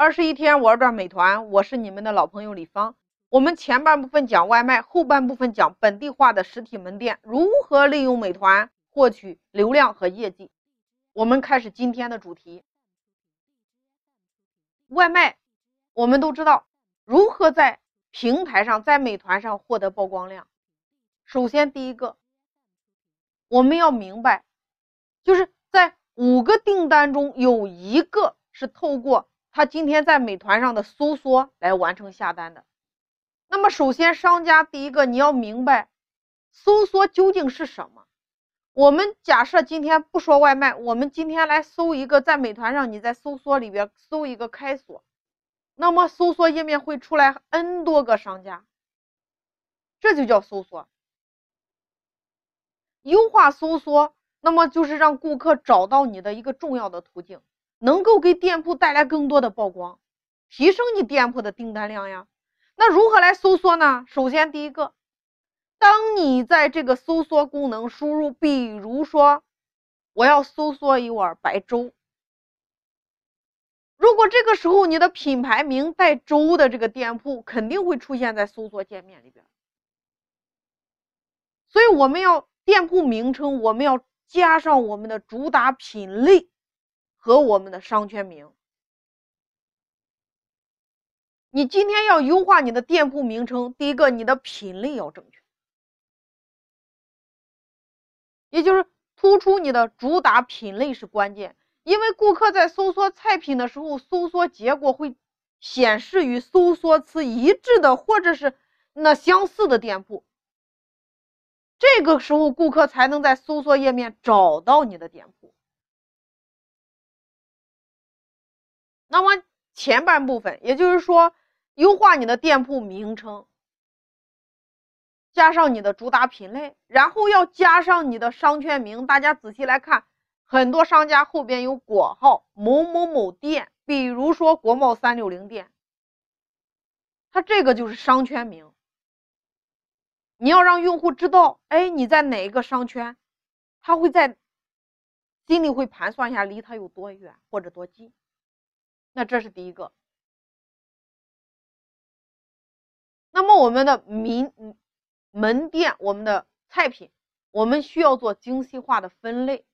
二十一天玩转美团，我是你们的老朋友李芳。我们前半部分讲外卖，后半部分讲本地化的实体门店如何利用美团获取流量和业绩。我们开始今天的主题。外卖，我们都知道如何在平台上，在美团上获得曝光量。首先，第一个，我们要明白，就是在五个订单中有一个是透过。他今天在美团上的搜索来完成下单的，那么首先商家第一个你要明白，搜索究竟是什么？我们假设今天不说外卖，我们今天来搜一个在美团上，你在搜索里边搜一个开锁，那么搜索页面会出来 n 多个商家，这就叫搜索。优化搜索，那么就是让顾客找到你的一个重要的途径。能够给店铺带来更多的曝光，提升你店铺的订单量呀。那如何来搜索呢？首先，第一个，当你在这个搜索功能输入，比如说我要搜索一碗白粥，如果这个时候你的品牌名带粥的这个店铺，肯定会出现在搜索界面里边。所以我们要店铺名称，我们要加上我们的主打品类。和我们的商圈名，你今天要优化你的店铺名称。第一个，你的品类要正确，也就是突出你的主打品类是关键。因为顾客在搜索菜品的时候，搜索结果会显示与搜索词一致的，或者是那相似的店铺。这个时候，顾客才能在搜索页面找到你的店铺。那么前半部分，也就是说，优化你的店铺名称，加上你的主打品类，然后要加上你的商圈名。大家仔细来看，很多商家后边有果号某某某店，比如说国贸三六零店，它这个就是商圈名。你要让用户知道，哎，你在哪一个商圈，他会在心里会盘算一下，离他有多远或者多近。那这是第一个。那么我们的民门店，我们的菜品，我们需要做精细化的分类。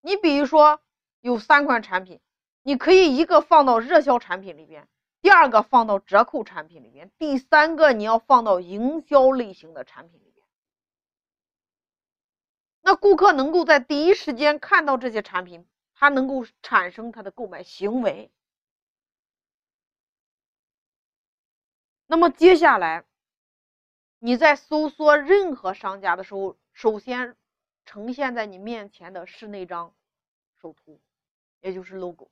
你比如说有三款产品，你可以一个放到热销产品里边，第二个放到折扣产品里边，第三个你要放到营销类型的产品里边。那顾客能够在第一时间看到这些产品，他能够产生他的购买行为。那么接下来，你在搜索任何商家的时候，首先呈现在你面前的是那张首图，也就是 logo。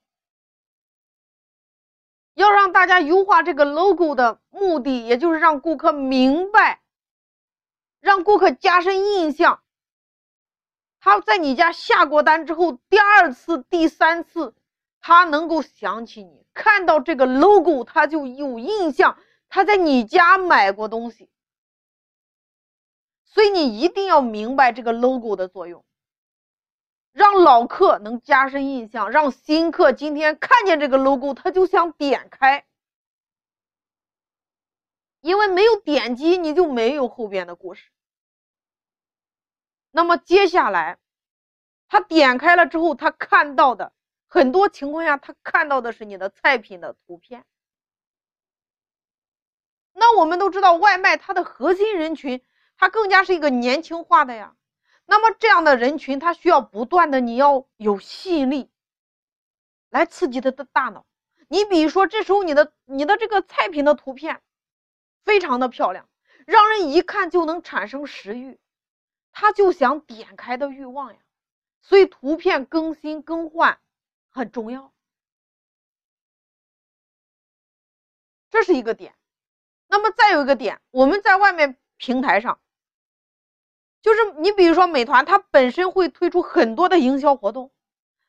要让大家优化这个 logo 的目的，也就是让顾客明白，让顾客加深印象。他在你家下过单之后，第二次、第三次，他能够想起你，看到这个 logo，他就有印象。他在你家买过东西，所以你一定要明白这个 logo 的作用，让老客能加深印象，让新客今天看见这个 logo 他就想点开，因为没有点击你就没有后边的故事。那么接下来，他点开了之后，他看到的很多情况下，他看到的是你的菜品的图片。那我们都知道，外卖它的核心人群，它更加是一个年轻化的呀。那么这样的人群，他需要不断的，你要有吸引力，来刺激他的大脑。你比如说，这时候你的你的这个菜品的图片，非常的漂亮，让人一看就能产生食欲，他就想点开的欲望呀。所以图片更新更换很重要，这是一个点。那么再有一个点，我们在外面平台上，就是你比如说美团，它本身会推出很多的营销活动。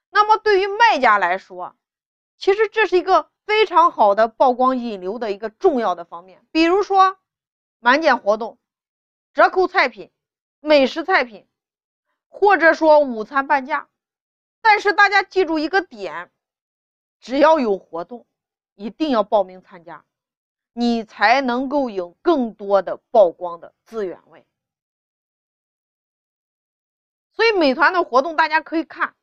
那么对于卖家来说，其实这是一个非常好的曝光引流的一个重要的方面。比如说满减活动、折扣菜品、美食菜品，或者说午餐半价。但是大家记住一个点，只要有活动，一定要报名参加，你才能够有更多的曝光的资源位。所以美团的活动大家可以看，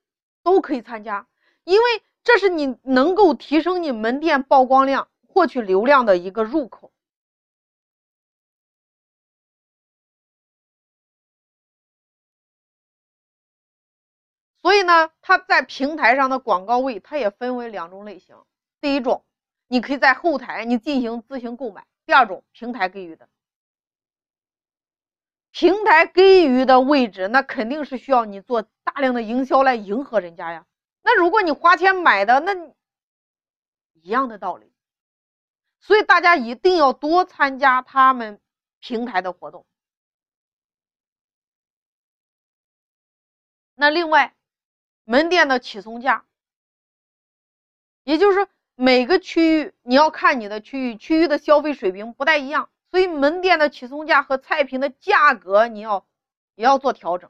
都可以参加，因为这是你能够提升你门店曝光量、获取流量的一个入口。所以呢，它在平台上的广告位，它也分为两种类型。第一种，你可以在后台你进行自行购买；第二种，平台给予的。平台给予的位置，那肯定是需要你做大量的营销来迎合人家呀。那如果你花钱买的，那一样的道理。所以大家一定要多参加他们平台的活动。那另外。门店的起送价，也就是说每个区域你要看你的区域，区域的消费水平不太一样，所以门店的起送价和菜品的价格你要也要做调整，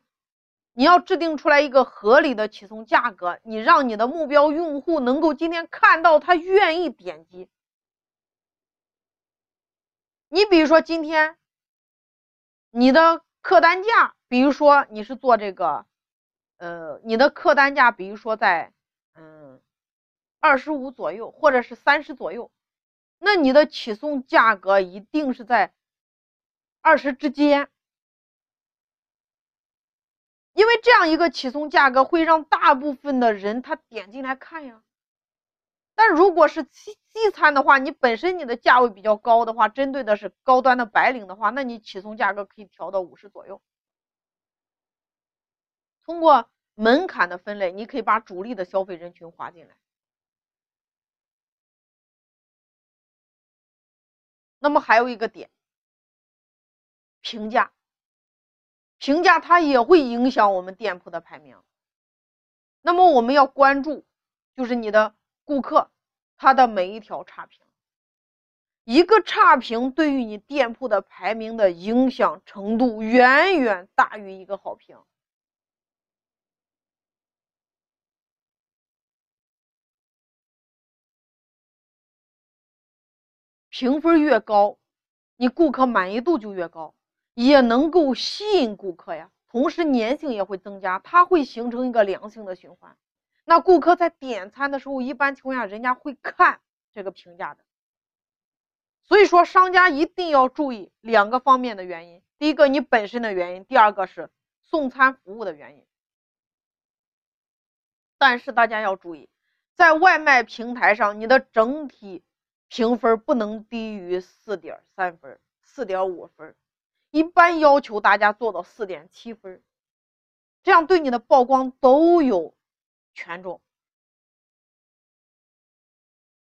你要制定出来一个合理的起送价格，你让你的目标用户能够今天看到他愿意点击。你比如说今天你的客单价，比如说你是做这个。呃，你的客单价，比如说在二十五左右，或者是三十左右，那你的起送价格一定是在二十之间，因为这样一个起送价格会让大部分的人他点进来看呀。但如果是西西餐的话，你本身你的价位比较高的话，针对的是高端的白领的话，那你起送价格可以调到五十左右。通过门槛的分类，你可以把主力的消费人群划进来。那么还有一个点，评价，评价它也会影响我们店铺的排名。那么我们要关注，就是你的顾客他的每一条差评，一个差评对于你店铺的排名的影响程度远远大于一个好评。评分越高，你顾客满意度就越高，也能够吸引顾客呀。同时粘性也会增加，它会形成一个良性的循环。那顾客在点餐的时候，一般情况下人家会看这个评价的。所以说，商家一定要注意两个方面的原因：第一个你本身的原因，第二个是送餐服务的原因。但是大家要注意，在外卖平台上，你的整体。评分不能低于四点三分、四点五分，一般要求大家做到四点七分，这样对你的曝光都有权重。